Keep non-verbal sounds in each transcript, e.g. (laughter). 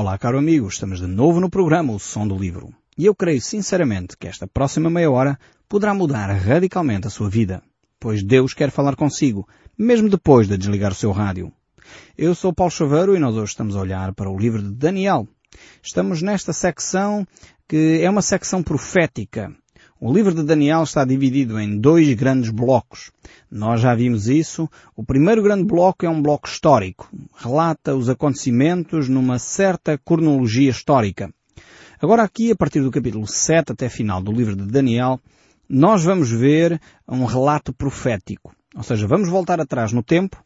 Olá, caro amigo, estamos de novo no programa O Som do Livro. E eu creio sinceramente que esta próxima meia hora poderá mudar radicalmente a sua vida, pois Deus quer falar consigo, mesmo depois de desligar o seu rádio. Eu sou Paulo Chaveiro e nós hoje estamos a olhar para o livro de Daniel. Estamos nesta secção que é uma secção profética, o livro de Daniel está dividido em dois grandes blocos. Nós já vimos isso. O primeiro grande bloco é um bloco histórico. Relata os acontecimentos numa certa cronologia histórica. Agora aqui, a partir do capítulo 7 até final do livro de Daniel, nós vamos ver um relato profético. Ou seja, vamos voltar atrás no tempo,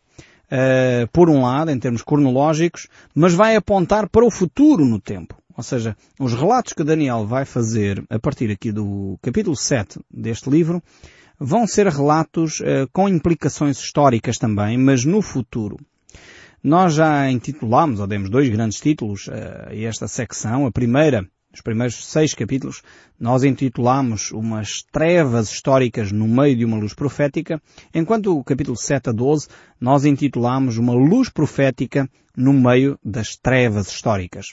uh, por um lado, em termos cronológicos, mas vai apontar para o futuro no tempo. Ou seja, os relatos que Daniel vai fazer a partir aqui do capítulo 7 deste livro vão ser relatos uh, com implicações históricas também, mas no futuro. Nós já intitulámos, ou demos dois grandes títulos uh, a esta secção. A primeira os primeiros seis capítulos, nós intitulamos umas trevas históricas no meio de uma luz profética, enquanto o capítulo 7 a 12 nós intitulamos uma luz profética no meio das trevas históricas.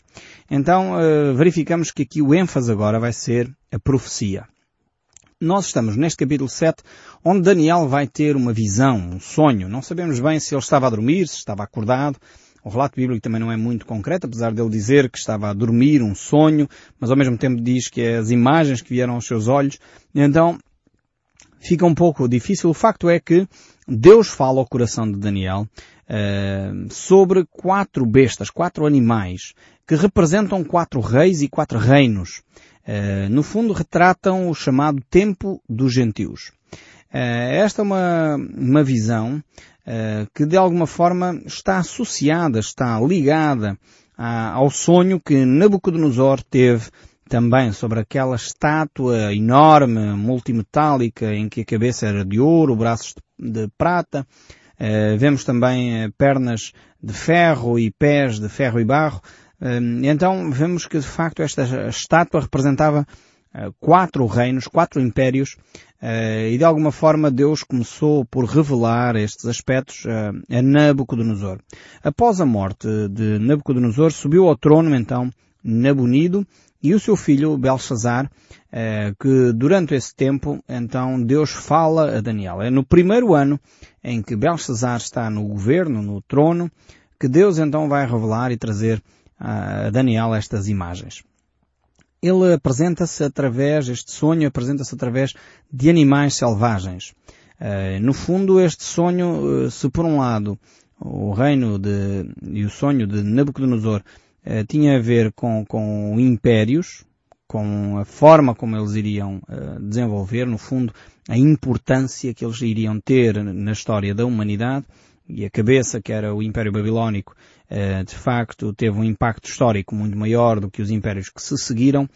Então eh, verificamos que aqui o ênfase agora vai ser a profecia. Nós estamos neste capítulo 7, onde Daniel vai ter uma visão, um sonho. Não sabemos bem se ele estava a dormir, se estava acordado, o relato bíblico também não é muito concreto, apesar dele dizer que estava a dormir um sonho, mas ao mesmo tempo diz que é as imagens que vieram aos seus olhos. Então, fica um pouco difícil. O facto é que Deus fala ao coração de Daniel uh, sobre quatro bestas, quatro animais, que representam quatro reis e quatro reinos. Uh, no fundo, retratam o chamado tempo dos gentios. Uh, esta é uma, uma visão que de alguma forma está associada, está ligada ao sonho que Nabucodonosor teve também sobre aquela estátua enorme, multimetálica, em que a cabeça era de ouro, braços de, prata. Uh, vemos também uh, pernas de ferro e pés de ferro e barro. Então vemos que de facto esta estátua representava quatro reinos, quatro impérios Uh, e de alguma forma Deus começou por revelar estes aspectos uh, a Nabucodonosor. Após a morte de Nabucodonosor, subiu ao trono então Nabonido e o seu filho Belshazzar, que durante esse tempo então Deus fala a Daniel. É no primeiro ano em que Belshazzar está no governo, no trono, que Deus então vai revelar e trazer a Daniel estas imagens ele apresenta-se através, este sonho apresenta-se através de animais selvagens. Uh, no fundo, este sonho, uh, se por um lado o reino de, e o sonho de Nabucodonosor uh, tinha a ver com, com impérios, com a forma como eles iriam desenvolver, no fundo, a importância que eles iriam ter na história da humanidade, e a cabeça, que era o Império Babilónico, eh, de facto teve um impacto histórico muito maior do que os impérios que se seguiram,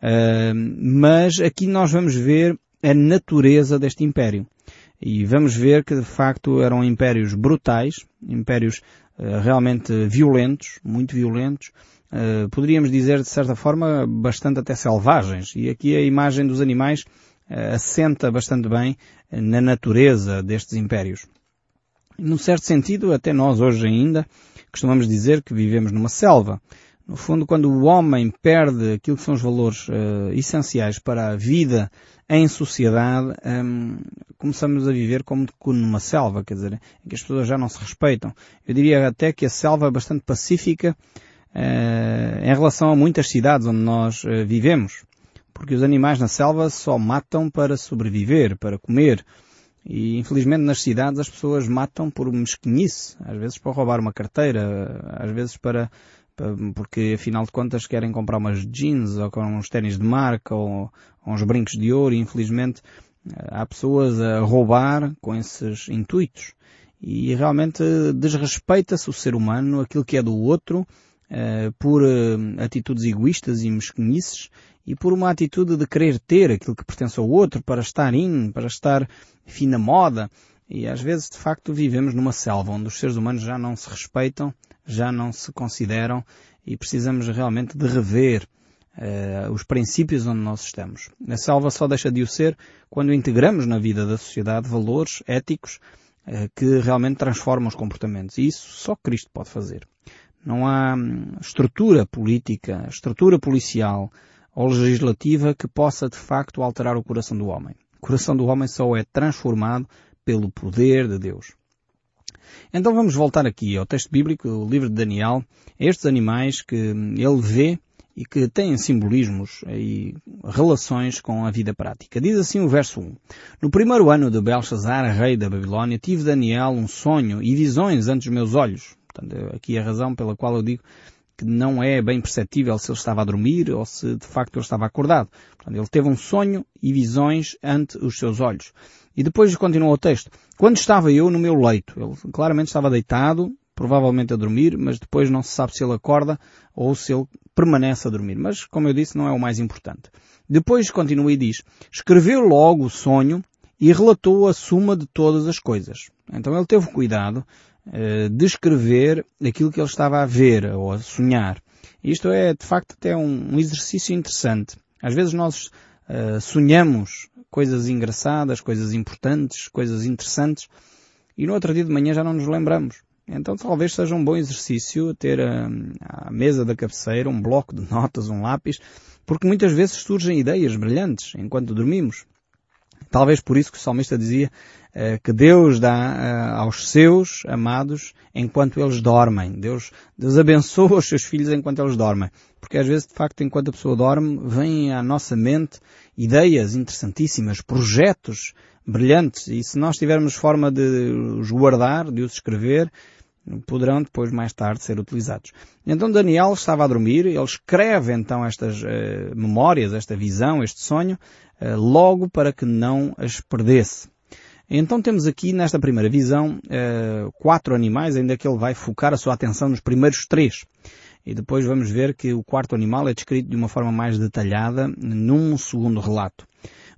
eh, mas aqui nós vamos ver a natureza deste império. E vamos ver que de facto eram impérios brutais, impérios eh, realmente violentos, muito violentos, poderíamos dizer de certa forma bastante até selvagens. E aqui a imagem dos animais assenta bastante bem na natureza destes impérios. Num certo sentido, até nós hoje ainda costumamos dizer que vivemos numa selva. No fundo, quando o homem perde aquilo que são os valores uh, essenciais para a vida em sociedade, um, começamos a viver como numa selva, quer dizer, em que as pessoas já não se respeitam. Eu diria até que a selva é bastante pacífica uh, em relação a muitas cidades onde nós uh, vivemos. Porque os animais na selva só matam para sobreviver, para comer. E infelizmente nas cidades as pessoas matam por mesquinice, às vezes para roubar uma carteira, às vezes para, para porque afinal de contas querem comprar umas jeans ou com uns ténis de marca ou, ou uns brincos de ouro e infelizmente há pessoas a roubar com esses intuitos. E realmente desrespeita-se o ser humano, aquilo que é do outro, uh, por uh, atitudes egoístas e mesquinices e por uma atitude de querer ter aquilo que pertence ao outro para estar in, para estar fina moda. E às vezes, de facto, vivemos numa selva onde os seres humanos já não se respeitam, já não se consideram e precisamos realmente de rever uh, os princípios onde nós estamos. A selva só deixa de o ser quando integramos na vida da sociedade valores éticos que realmente transformam os comportamentos. E isso só Cristo pode fazer. Não há hum, estrutura política, estrutura policial ou legislativa que possa de facto alterar o coração do homem. O coração do homem só é transformado pelo poder de Deus. Então vamos voltar aqui ao texto bíblico, o livro de Daniel, estes animais que ele vê e que têm simbolismos e relações com a vida prática. Diz assim o verso 1. No primeiro ano de Belshazzar, rei da Babilónia, tive Daniel um sonho e visões ante os meus olhos. Portanto, aqui é a razão pela qual eu digo que não é bem perceptível se ele estava a dormir ou se de facto ele estava acordado. Portanto, ele teve um sonho e visões ante os seus olhos. E depois continua o texto. Quando estava eu no meu leito, ele claramente estava deitado, provavelmente a dormir, mas depois não se sabe se ele acorda ou se ele permanece a dormir. Mas, como eu disse, não é o mais importante. Depois continua e diz, escreveu logo o sonho e relatou a suma de todas as coisas. Então ele teve cuidado uh, de escrever aquilo que ele estava a ver ou a sonhar. Isto é, de facto, até um, um exercício interessante. Às vezes nós uh, sonhamos coisas engraçadas, coisas importantes, coisas interessantes, e no outro dia de manhã já não nos lembramos. Então talvez seja um bom exercício ter hum, a, mesa da cabeceira, um bloco de (laughs) notas, um lápis, porque muitas vezes surgem ideias brilhantes enquanto dormimos. Talvez por isso que o salmista dizia uh, que Deus dá uh, aos seus amados enquanto eles dormem. Deus, Deus abençoa os seus filhos enquanto eles dormem. Porque às vezes, de facto, enquanto a pessoa dorme, vêm à nossa mente ideias interessantíssimas, projetos brilhantes. E se nós tivermos forma de os guardar, de os escrever, poderão depois mais tarde ser utilizados. Então Daniel estava a dormir, ele escreve então estas uh, memórias, esta visão, este sonho, uh, logo para que não as perdesse. Então temos aqui nesta primeira visão uh, quatro animais, ainda que ele vai focar a sua atenção nos primeiros três. E depois vamos ver que o quarto animal é descrito de uma forma mais detalhada num segundo relato.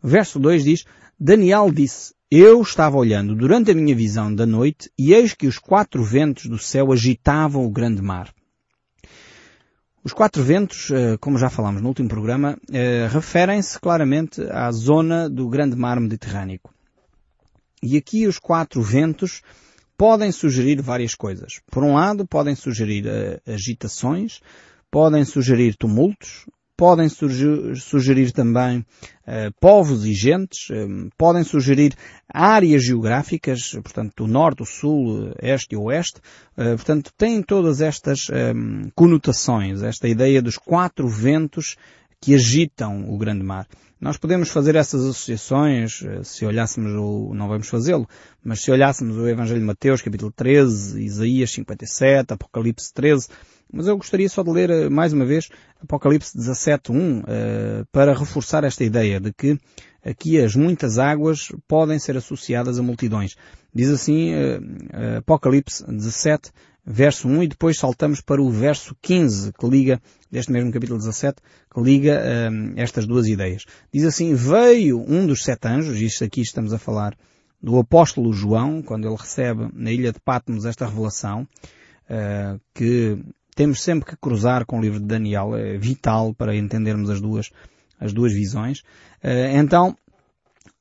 verso 2 diz, Daniel disse, eu estava olhando durante a minha visão da noite e eis que os quatro ventos do céu agitavam o grande mar. Os quatro ventos, eh, como já falámos no último programa, eh, referem-se claramente à zona do grande mar Mediterrâneo. E aqui os quatro ventos podem sugerir várias coisas. Por um lado, podem sugerir uh, agitações, podem sugerir tumultos, podem sugerir, sugerir também uh, povos e gentes, um, podem sugerir áreas geográficas, portanto, do norte, o sul, este e oeste, uh, portanto, têm todas estas um, conotações, esta ideia dos quatro ventos que agitam o grande mar. Nós podemos fazer essas associações, eh, se olhássemos o, não vamos fazê-lo, mas se olhássemos o Evangelho de Mateus, capítulo 13, Isaías 57, Apocalipse 13, mas eu gostaria só de ler eh, mais uma vez Apocalipse 17.1 uh, para reforçar esta ideia de que aqui as muitas águas podem ser associadas a multidões. Diz assim uh, Apocalipse 17, verso 1 e depois saltamos para o verso 15 que liga, deste mesmo capítulo 17, que liga estas duas ideias. Diz assim, veio um dos sete anjos, isto aqui estamos a falar do apóstolo João, quando ele recebe na ilha de Patmos esta revelação, uh, que temos sempre que cruzar com o livro de Daniel, é vital para entendermos as duas, as duas visões. Uh, então,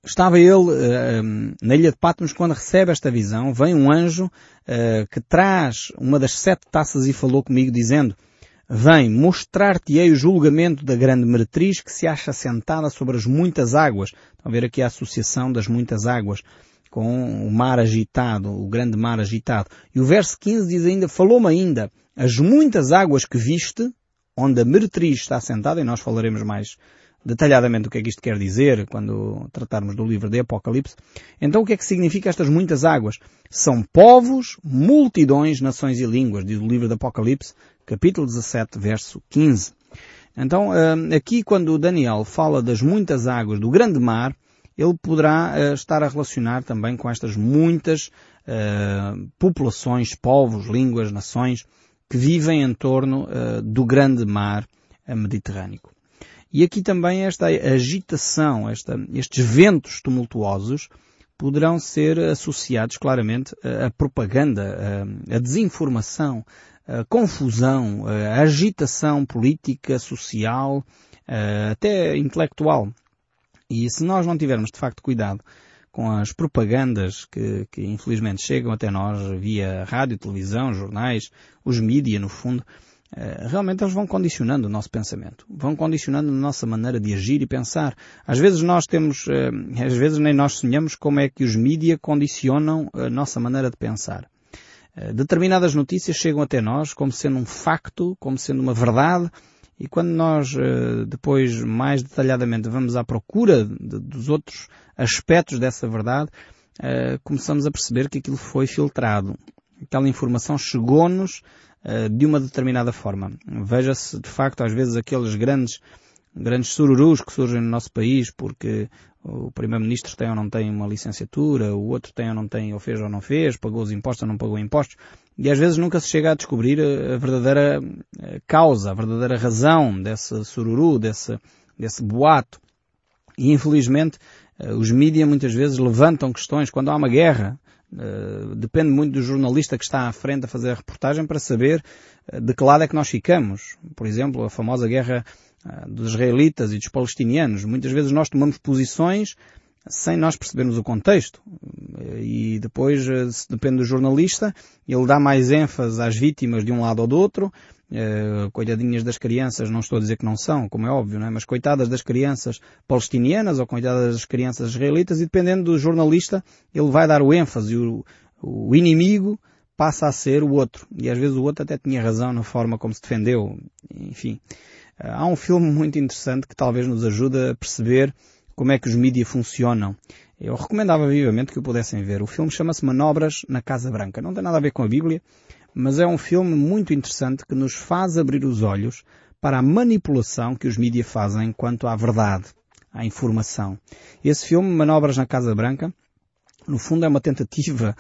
Estava ele uh, na ilha de Patmos quando recebe esta visão. Vem um anjo uh, que traz uma das sete taças e falou comigo dizendo Vem mostrar-te-ei o julgamento da grande meretriz que se acha sentada sobre as muitas águas. Estão a ver aqui a associação das muitas águas com o mar agitado, o grande mar agitado. E o verso 15 diz ainda, falou-me ainda, as muitas águas que viste, onde a meretriz está sentada, e nós falaremos mais detalhadamente o que é que isto quer dizer quando tratarmos do livro de Apocalipse. Então o que é que significa estas muitas águas? São povos, multidões, nações e línguas, diz o livro de Apocalipse, capítulo 17, verso 15. Então, hum, aqui quando Daniel fala das muitas águas do grande mar, ele poderá uh, estar a relacionar também com estas muitas uh, populações, povos, línguas, nações que vivem em torno uh, do grande mar Mediterrâneo. E aqui também esta agitação, esta, estes ventos tumultuosos poderão ser associados claramente à propaganda, à desinformação, à confusão, à agitação política, social, até intelectual. E se nós não tivermos de facto cuidado com as propagandas que, que infelizmente chegam até nós via rádio, televisão, jornais, os mídia no fundo, eh, realmente eles vão condicionando o nosso pensamento, vão condicionando a nossa maneira de agir e pensar. Às vezes nós temos, eh, às vezes nem nós sonhamos como é que os mídia condicionam a nossa maneira de pensar. Eh, determinadas notícias chegam até nós como sendo um facto, como sendo uma verdade, e quando nós depois mais detalhadamente vamos à procura de, dos outros aspectos dessa verdade, começamos a perceber que aquilo foi filtrado. Aquela informação chegou-nos eh, de uma determinada forma. Veja-se, de facto, às vezes aqueles grandes, grandes sururus que surgem no nosso país porque o Primeiro-Ministro tem ou não tem uma licenciatura, o outro tem ou não tem, ou fez ou não fez, pagou os impostos ou não pagou impostos, e às vezes nunca se chega a descobrir a verdadeira eh, causa, a verdadeira razão desse sururu, desse, desse boato. E infelizmente eh, os mídias muitas vezes levantam questões quando há uma guerra, Uh, depende muito do jornalista que está à frente a fazer a reportagem para saber de que lado é que nós ficamos. Por exemplo, a famosa guerra dos israelitas e dos palestinianos. Muitas vezes nós tomamos posições sem nós percebermos o contexto. E depois, depende do jornalista, ele dá mais ênfase às vítimas de um lado ou do outro, Uh, coitadinhas das crianças, não estou a dizer que não são, como é óbvio, não é? mas coitadas das crianças palestinianas ou coitadas das crianças israelitas e dependendo do jornalista, ele vai dar o ênfase o, o inimigo passa a ser o outro. E às vezes o outro até tinha razão na forma como se defendeu. Enfim, uh, há um filme muito interessante que talvez nos ajude a perceber como é que os mídias funcionam. Eu recomendava vivamente que o pudessem ver. O filme chama-se Manobras na Casa Branca. Não tem nada a ver com a Bíblia, mas é um filme muito interessante que nos faz abrir os olhos para a manipulação que os mídias fazem quanto à verdade, à informação. Esse filme, Manobras na Casa Branca, no fundo é uma tentativa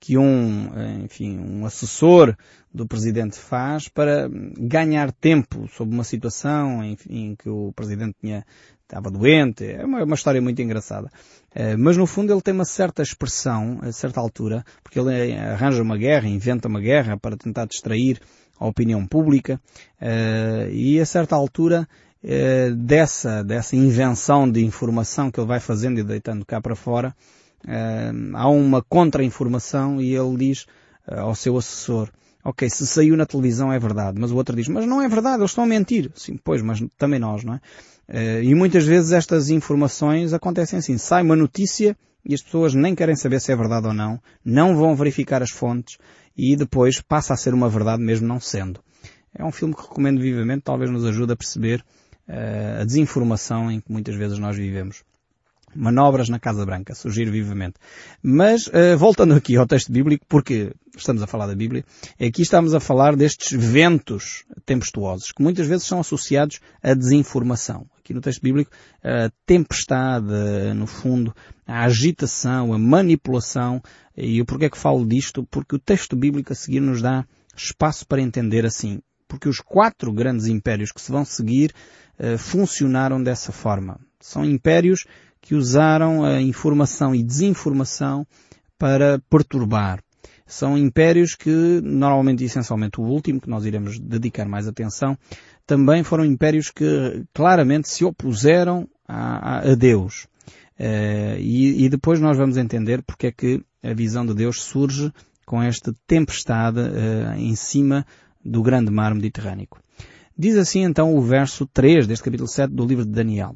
que um, enfim, um assessor do presidente faz para ganhar tempo sobre uma situação em, que o presidente tinha, estava doente. É uma, uma história muito engraçada. Uh, mas no fundo ele tem uma certa expressão, a certa altura, porque ele arranja uma guerra, inventa uma guerra para tentar distrair a opinião pública, e a certa altura dessa, dessa invenção de informação que ele vai fazendo e deitando cá para fora, há uma contra-informação e ele diz ao seu assessor, ok, se saiu na televisão é verdade, mas o outro diz, mas não é verdade, eles estão a mentir. Sim, pois, mas também nós, não é? Uh, e muitas vezes estas informações acontecem assim. Sai uma notícia e as pessoas nem querem saber se é verdade ou não, não vão verificar as fontes e depois passa a ser uma verdade mesmo não sendo. É um filme que recomendo vivamente, talvez nos ajude a perceber uh, a desinformação em que muitas vezes nós vivemos manobras na Casa Branca, sugiro vivamente. Mas, uh, voltando aqui ao texto bíblico, porque estamos a falar da Bíblia, aqui estamos a falar destes ventos tempestuosos, que muitas vezes são associados à desinformação. Aqui no texto bíblico, a tempestade, no fundo, a agitação, a manipulação, e o porquê é que falo disto? Porque o texto bíblico a seguir nos dá espaço para entender assim. Porque os quatro grandes impérios que se vão seguir uh, funcionaram dessa forma. São impérios que usaram a informação e desinformação para perturbar. São impérios que, normalmente e essencialmente o último, que nós iremos dedicar mais atenção, também foram impérios que claramente se opuseram a, a Deus. Uh, e, e, depois nós vamos entender porque é que a visão de Deus surge com esta tempestade uh, em cima do grande mar Mediterrâneo. Diz assim então o verso 3 deste capítulo 7 do livro de Daniel.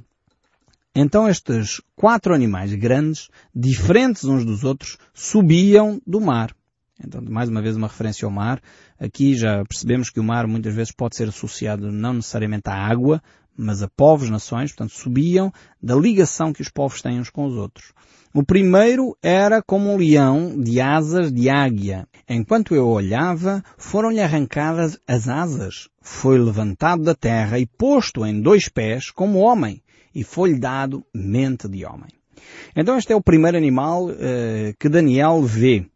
Então estes quatro animais grandes, diferentes uns dos outros, subiam do mar. Então, mais uma vez, uma referência ao mar. Aqui já percebemos que o mar muitas vezes pode ser associado não necessariamente à água, mas a povos, nações, portanto, subiam da ligação que os povos têm uns com os outros. O primeiro era como um leão de asas de águia. Enquanto eu olhava, foram-lhe arrancadas as asas. Foi levantado da terra e posto em dois pés como homem e foi-lhe dado mente de homem. Então este é o primeiro animal uh, que Daniel vê.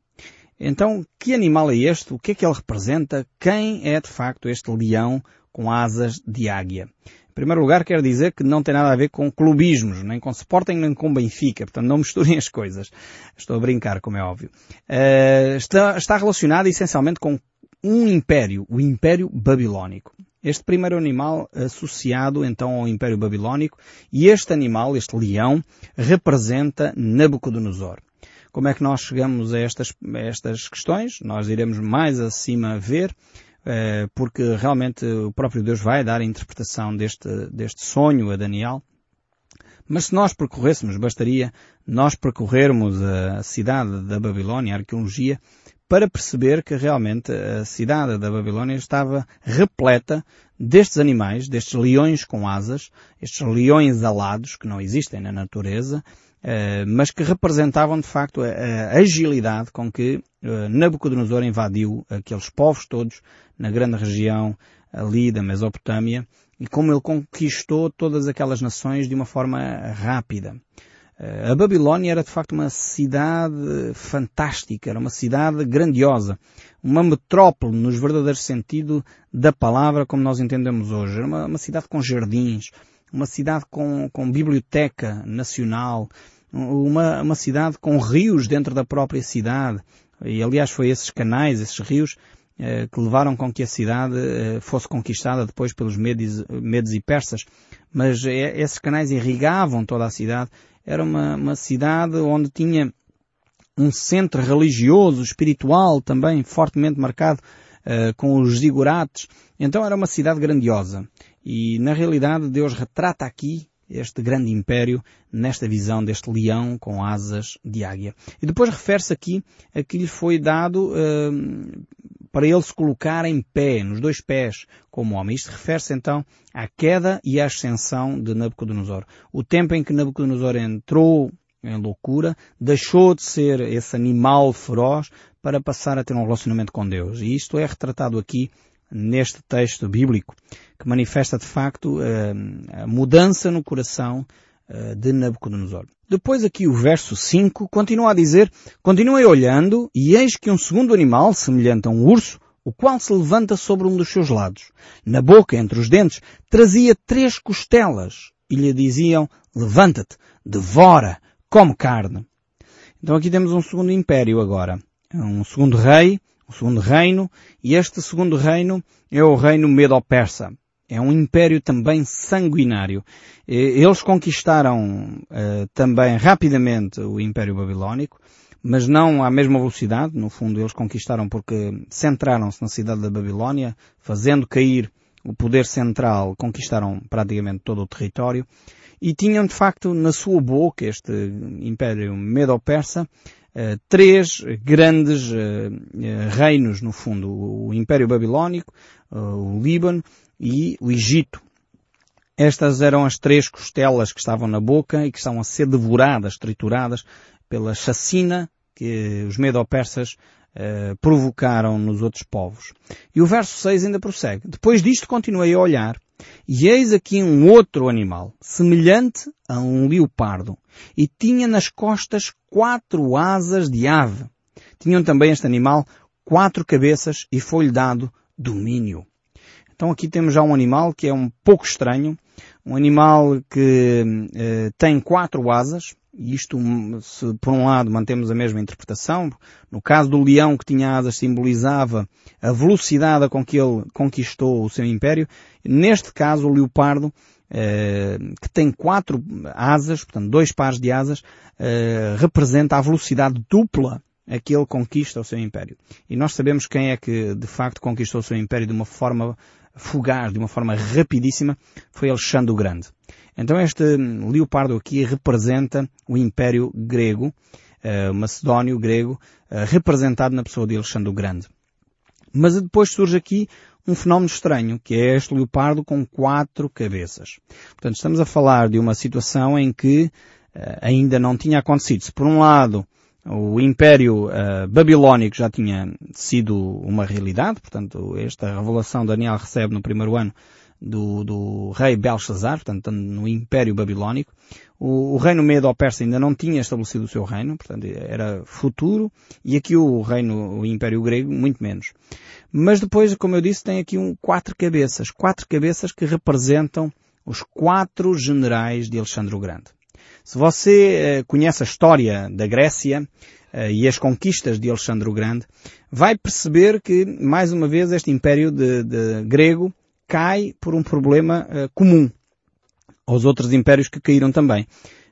Então, que animal é este? O que é que ele representa? Quem é de facto este leão com asas de águia? Em primeiro lugar, quero dizer que não tem nada a ver com clubismos, nem com Sporting, nem com Benfica. Portanto, não misturem as coisas. Estou a brincar, como é óbvio. Uh, está, está relacionado essencialmente com um império, o Império Babilónico. Este primeiro animal associado então ao Império Babilónico e este animal, este leão, representa Nabucodonosor. Como é que nós chegamos a estas, a estas questões? Nós iremos mais acima ver, eh, porque realmente o próprio Deus vai dar a interpretação deste, deste sonho a Daniel. Mas se nós percorrêssemos, bastaria nós percorrermos a cidade da Babilónia, a arqueologia, para perceber que realmente a cidade da Babilónia estava repleta destes animais, destes leões com asas, estes leões alados que não existem na natureza, eh, mas que representavam de facto a agilidade com que eh, Nabucodonosor invadiu aqueles povos todos na grande região ali da Mesopotâmia e como ele conquistou todas aquelas nações de uma forma rápida. Eh, a Babilónia era de facto uma cidade fantástica, era uma cidade grandiosa, uma metrópole nos verdadeiros sentido da palavra como nós entendemos hoje. Era uma, uma cidade com jardins, uma cidade com, com biblioteca nacional, uma, uma cidade com rios dentro da própria cidade. E aliás foi esses canais, esses rios, eh, que levaram com que a cidade eh, fosse conquistada depois pelos medes, medes e persas. Mas esses canais irrigavam toda a cidade era uma, uma cidade onde tinha um centro religioso, espiritual também, fortemente marcado uh, com os zigurates. Então era uma cidade grandiosa. E na realidade Deus retrata aqui este grande império nesta visão deste leão com asas de águia. E depois refere-se aqui a que lhe foi dado uh, para ele se colocar em pé, nos dois pés, como homem. Isto refere-se então à queda e à ascensão de Nabucodonosor. O tempo em que Nabucodonosor entrou em loucura, deixou de ser esse animal feroz para passar a ter um relacionamento com Deus. E isto é retratado aqui neste texto bíblico, que manifesta de facto eh, a mudança no coração eh, de Nabucodonosor. Depois aqui o verso 5 continua a dizer, continuei olhando e eis que um segundo animal, semelhante a um urso, o qual se levanta sobre um dos seus lados. Na boca, entre os dentes, trazia três costelas e lhe diziam, levanta-te, devora, come carne. Então aqui temos um segundo império agora. Um segundo rei, um segundo reino, e este segundo reino é o reino Medo-Persa. É um império também sanguinário. Eles conquistaram uh, também rapidamente o Império Babilónico, mas não à mesma velocidade. No fundo, eles conquistaram porque centraram-se na cidade da Babilónia, fazendo cair o poder central, conquistaram praticamente todo o território e tinham de facto na sua boca este Império Medo-Persa uh, três grandes uh, reinos no fundo, o Império Babilónico, o Líbano e o Egito. Estas eram as três costelas que estavam na boca e que estavam a ser devoradas, trituradas pela chacina que os medo-persas provocaram nos outros povos. E o verso 6 ainda prossegue. Depois disto continuei a olhar e eis aqui um outro animal, semelhante a um leopardo, e tinha nas costas quatro asas de ave. Tinham também este animal quatro cabeças e foi-lhe dado domínio. Então aqui temos já um animal que é um pouco estranho, um animal que eh, tem quatro asas, isto, se por um lado mantemos a mesma interpretação, no caso do leão que tinha asas simbolizava a velocidade com que ele conquistou o seu império, neste caso o leopardo, eh, que tem quatro asas, portanto dois pares de asas, eh, representa a velocidade dupla a que ele conquista o seu império. E nós sabemos quem é que de facto conquistou o seu império de uma forma fugaz, de uma forma rapidíssima, foi Alexandre o Grande. Então este leopardo aqui representa o Império Grego, uh, macedónio grego, uh, representado na pessoa de Alexandre o Grande. Mas depois surge aqui um fenómeno estranho, que é este leopardo com quatro cabeças. Portanto, estamos a falar de uma situação em que uh, ainda não tinha acontecido. Se por um lado o Império uh, Babilónico já tinha sido uma realidade, portanto, esta revelação Daniel recebe no primeiro ano do, do rei Belshazzar, portanto, no Império Babilónico. O, o reino Medo-Persa ainda não tinha estabelecido o seu reino, portanto, era futuro, e aqui o reino, o Império Grego, muito menos. Mas depois, como eu disse, tem aqui um, quatro cabeças, quatro cabeças que representam os quatro generais de Alexandre o Grande. Se você eh, conhece a história da Grécia eh, e as conquistas de Alexandre o Grande, vai perceber que, mais uma vez, este império de, de grego cai por um problema uh, comum aos outros impérios que caíram também.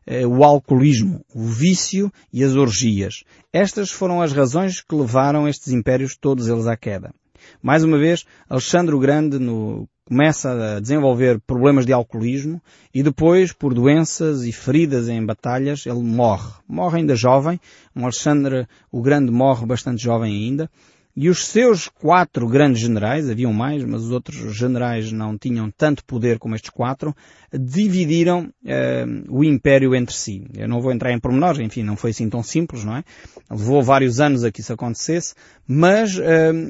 Uh, o alcoolismo, o vício e as orgias. Estas foram as razões que levaram estes impérios todos eles à queda. Mais uma vez, Alexandre o Grande no, começa a desenvolver problemas de alcoolismo e depois, por doenças e feridas em batalhas, ele morre. Morre ainda jovem. Um Alexandre o Grande morre bastante jovem ainda. E os seus quatro grandes generais, haviam mais, mas os outros generais não tinham tanto poder como estes quatro, dividiram uh, o império entre si. Eu não vou entrar em pormenores, enfim, não foi assim tão simples, não é? Levou vários anos a que isso acontecesse, mas uh,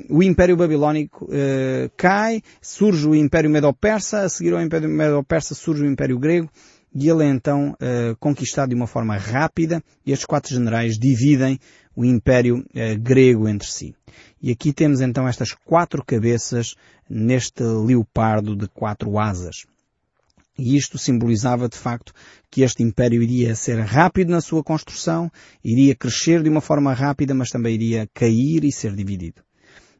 o império babilónico uh, cai, surge o império medo-persa, a seguir ao império medo-persa surge o império grego, e ele é então conquistado de uma forma rápida, e estes quatro generais dividem o império grego entre si. E aqui temos então estas quatro cabeças neste leopardo de quatro asas. E isto simbolizava de facto que este império iria ser rápido na sua construção, iria crescer de uma forma rápida, mas também iria cair e ser dividido.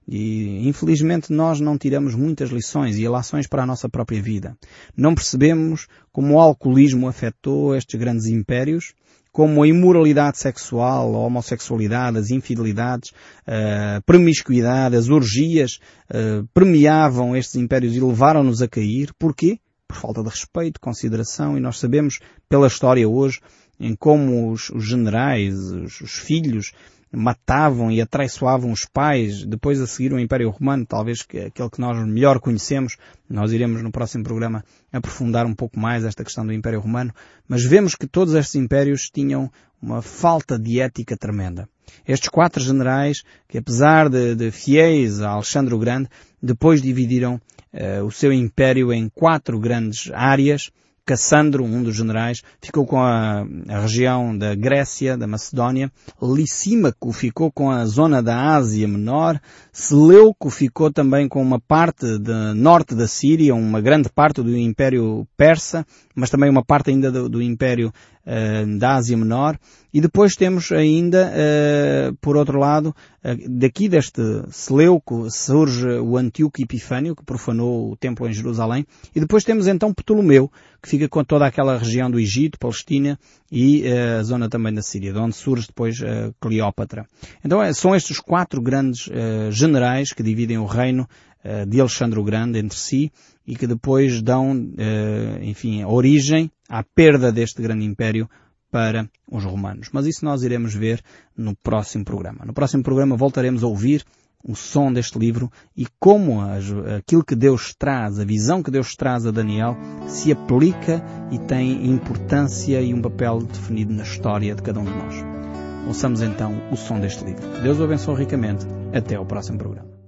E infelizmente nós não tiramos muitas lições e relações para a nossa própria vida. Não percebemos como o alcoolismo afetou estes grandes impérios como a imoralidade sexual, a homossexualidade, as infidelidades, a promiscuidade, as orgias uh, permeavam estes impérios e levaram-nos a cair. Porquê? Por falta de respeito, consideração e nós sabemos pela história hoje em como os, os generais, os, os filhos, matavam e atraiçoavam os pais, depois a seguir o Império Romano, talvez que, aquele que nós melhor conhecemos, nós iremos no próximo programa aprofundar um pouco mais esta questão do Império Romano, mas vemos que todos estes impérios tinham uma falta de ética tremenda. Estes quatro generais, que apesar de, de fiéis a Alexandre o Grande, depois dividiram uh, o seu império em quatro grandes áreas, Cassandro, um dos generais, ficou com a, a, região da Grécia, da Macedónia. Licímaco ficou com a zona da Ásia Menor. Seleuco ficou também com uma parte de norte da Síria, uma grande parte do Império Persa, mas também uma parte ainda do, do Império uh, da Ásia Menor. E depois temos ainda, uh, por outro lado, uh, daqui deste Seleuco surge o Antíoco Epifânio, que profanou o templo em Jerusalém. E depois temos então Ptolomeu, que fica com toda aquela região do Egito, Palestina e a zona também da Síria, de onde surge depois Cleópatra. Então são estes quatro grandes generais que dividem o reino de Alexandre o Grande entre si e que depois dão, enfim, origem à perda deste grande império para os romanos. Mas isso nós iremos ver no próximo programa. No próximo programa voltaremos a ouvir o som deste livro e como aquilo que Deus traz, a visão que Deus traz a Daniel, se aplica e tem importância e um papel definido na história de cada um de nós. Ouçamos então o som deste livro. Deus o abençoe ricamente. Até ao próximo programa.